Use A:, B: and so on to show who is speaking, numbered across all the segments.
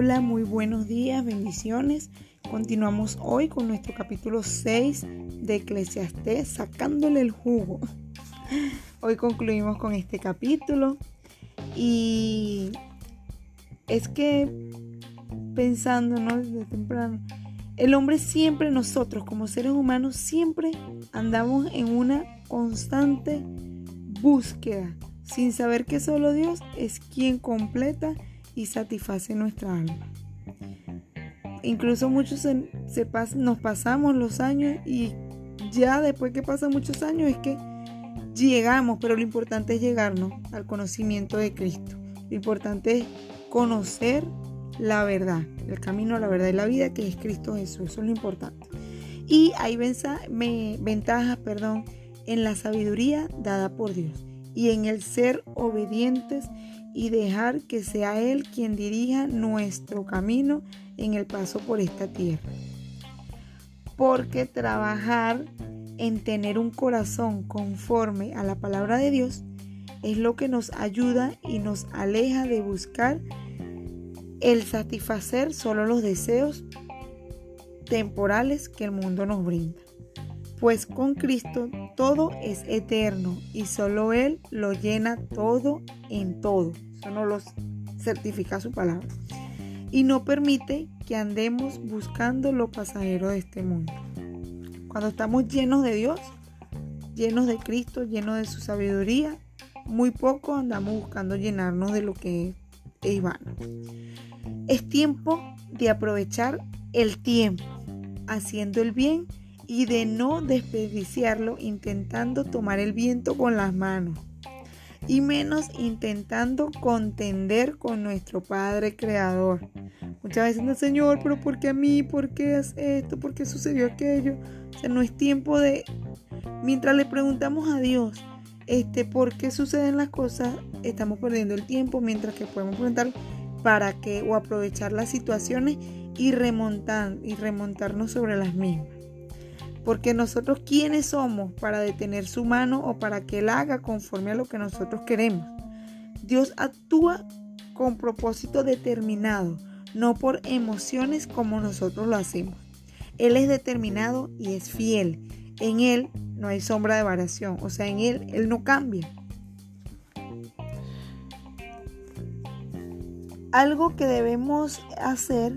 A: Hola, muy buenos días, bendiciones. Continuamos hoy con nuestro capítulo 6 de Eclesiastés, sacándole el jugo. Hoy concluimos con este capítulo y es que pensando, ¿no? Desde temprano, el hombre siempre, nosotros como seres humanos, siempre andamos en una constante búsqueda, sin saber que solo Dios es quien completa y satisface nuestra alma. Incluso muchos se, nos pasamos los años y ya después que pasan muchos años es que llegamos, pero lo importante es llegarnos al conocimiento de Cristo. Lo importante es conocer la verdad, el camino la verdad y la vida que es Cristo Jesús. Eso es lo importante. Y hay ventajas perdón, en la sabiduría dada por Dios y en el ser obedientes y dejar que sea Él quien dirija nuestro camino en el paso por esta tierra. Porque trabajar en tener un corazón conforme a la palabra de Dios es lo que nos ayuda y nos aleja de buscar el satisfacer solo los deseos temporales que el mundo nos brinda. Pues con Cristo todo es eterno y solo Él lo llena todo en todo. Eso no lo certifica su palabra. Y no permite que andemos buscando lo pasajero de este mundo. Cuando estamos llenos de Dios, llenos de Cristo, llenos de su sabiduría, muy poco andamos buscando llenarnos de lo que es vano. Es tiempo de aprovechar el tiempo haciendo el bien y de no desperdiciarlo intentando tomar el viento con las manos y menos intentando contender con nuestro Padre Creador. Muchas veces no, Señor, pero ¿por qué a mí? ¿Por qué hace esto? ¿Por qué sucedió aquello? O sea, no es tiempo de... Mientras le preguntamos a Dios, este, ¿por qué suceden las cosas? Estamos perdiendo el tiempo mientras que podemos preguntar para qué o aprovechar las situaciones y remontar y remontarnos sobre las mismas. Porque nosotros quiénes somos para detener su mano o para que Él haga conforme a lo que nosotros queremos. Dios actúa con propósito determinado, no por emociones como nosotros lo hacemos. Él es determinado y es fiel. En Él no hay sombra de variación, o sea, en Él Él no cambia. Algo que debemos hacer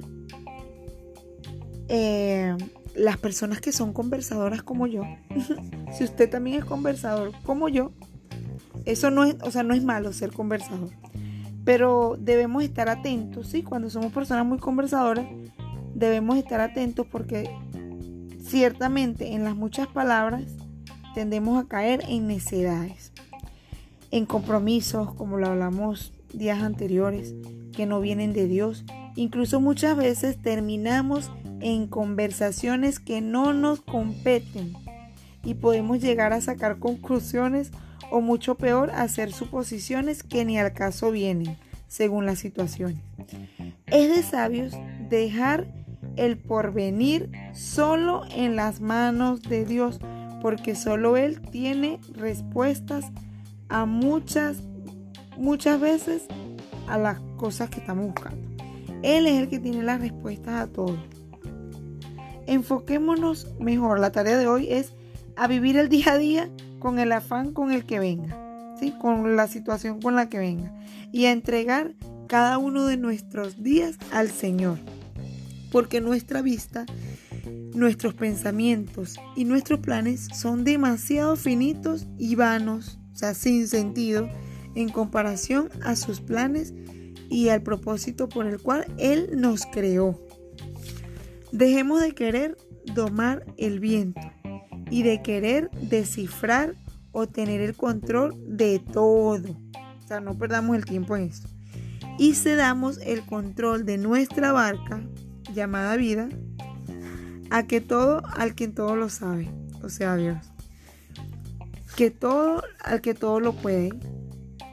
A: eh, las personas que son conversadoras como yo, si usted también es conversador como yo, eso no es, o sea, no es malo ser conversador. Pero debemos estar atentos, ¿sí? Cuando somos personas muy conversadoras, debemos estar atentos porque ciertamente en las muchas palabras tendemos a caer en necedades, en compromisos, como lo hablamos días anteriores, que no vienen de Dios. Incluso muchas veces terminamos en conversaciones que no nos competen y podemos llegar a sacar conclusiones o mucho peor hacer suposiciones que ni al caso vienen, según las situaciones. Es de sabios dejar el porvenir solo en las manos de Dios, porque solo Él tiene respuestas a muchas, muchas veces a las cosas que estamos buscando. Él es el que tiene las respuestas a todo enfoquémonos mejor. La tarea de hoy es a vivir el día a día con el afán con el que venga, ¿sí? con la situación con la que venga. Y a entregar cada uno de nuestros días al Señor. Porque nuestra vista, nuestros pensamientos y nuestros planes son demasiado finitos y vanos, o sea, sin sentido, en comparación a sus planes y al propósito por el cual Él nos creó. Dejemos de querer domar el viento y de querer descifrar o tener el control de todo. O sea, no perdamos el tiempo en esto. Y cedamos el control de nuestra barca, llamada vida, a que todo, al que todo lo sabe, o sea, Dios. Que todo, al que todo lo puede,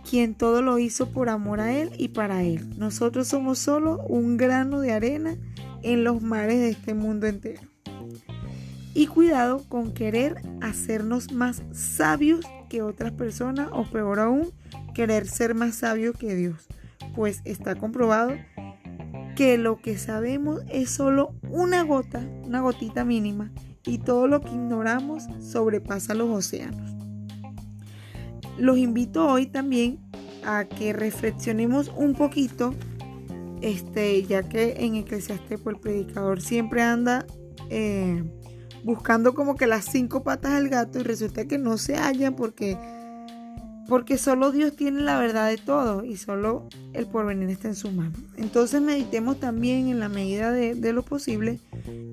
A: quien todo lo hizo por amor a Él y para Él. Nosotros somos solo un grano de arena en los mares de este mundo entero. Y cuidado con querer hacernos más sabios que otras personas o peor aún, querer ser más sabio que Dios. Pues está comprobado que lo que sabemos es solo una gota, una gotita mínima, y todo lo que ignoramos sobrepasa los océanos. Los invito hoy también a que reflexionemos un poquito, este, ya que en Eclesiastes pues, el predicador siempre anda eh, buscando como que las cinco patas al gato y resulta que no se hallan porque porque solo Dios tiene la verdad de todo y solo el porvenir está en su mano. Entonces meditemos también en la medida de, lo posible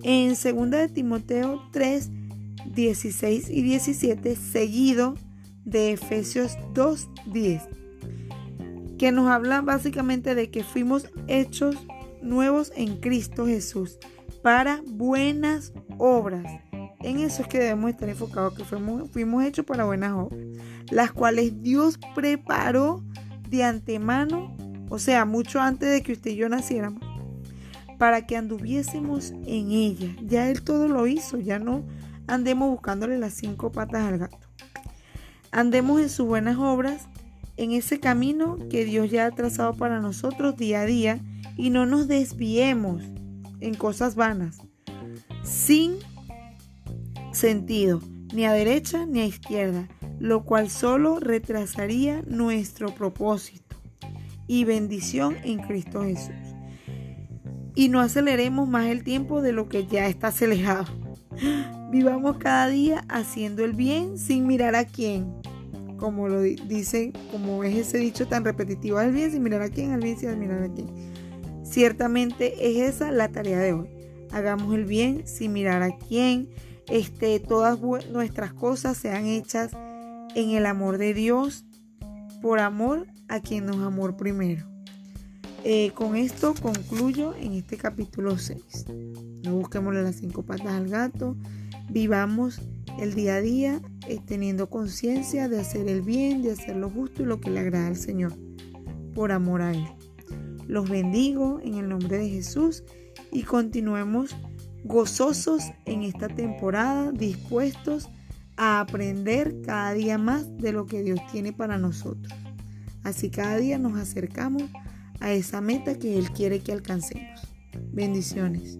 A: en 2 de Timoteo 3, 16 y 17, seguido de Efesios 2, 10, que nos habla básicamente de que fuimos hechos nuevos en Cristo Jesús para buenas obras en eso es que debemos estar enfocados, que fuimos, fuimos hechos para buenas obras, las cuales Dios preparó de antemano, o sea, mucho antes de que usted y yo naciéramos, para que anduviésemos en ella. Ya Él todo lo hizo, ya no andemos buscándole las cinco patas al gato. Andemos en sus buenas obras, en ese camino que Dios ya ha trazado para nosotros día a día y no nos desviemos en cosas vanas, sin sentido, ni a derecha ni a izquierda, lo cual solo retrasaría nuestro propósito y bendición en Cristo Jesús. Y no aceleremos más el tiempo de lo que ya está acelerado. Vivamos cada día haciendo el bien sin mirar a quién. Como lo dice, como es ese dicho tan repetitivo, al bien sin mirar a quién, al bien sin mirar a quién. Ciertamente es esa la tarea de hoy. Hagamos el bien sin mirar a quién, este, todas nuestras cosas sean hechas en el amor de Dios, por amor a quien nos amó primero. Eh, con esto concluyo en este capítulo 6. No busquemos las cinco patas al gato, vivamos el día a día eh, teniendo conciencia de hacer el bien, de hacer lo justo y lo que le agrada al Señor, por amor a Él. Los bendigo en el nombre de Jesús y continuemos gozosos en esta temporada, dispuestos a aprender cada día más de lo que Dios tiene para nosotros. Así cada día nos acercamos a esa meta que Él quiere que alcancemos. Bendiciones.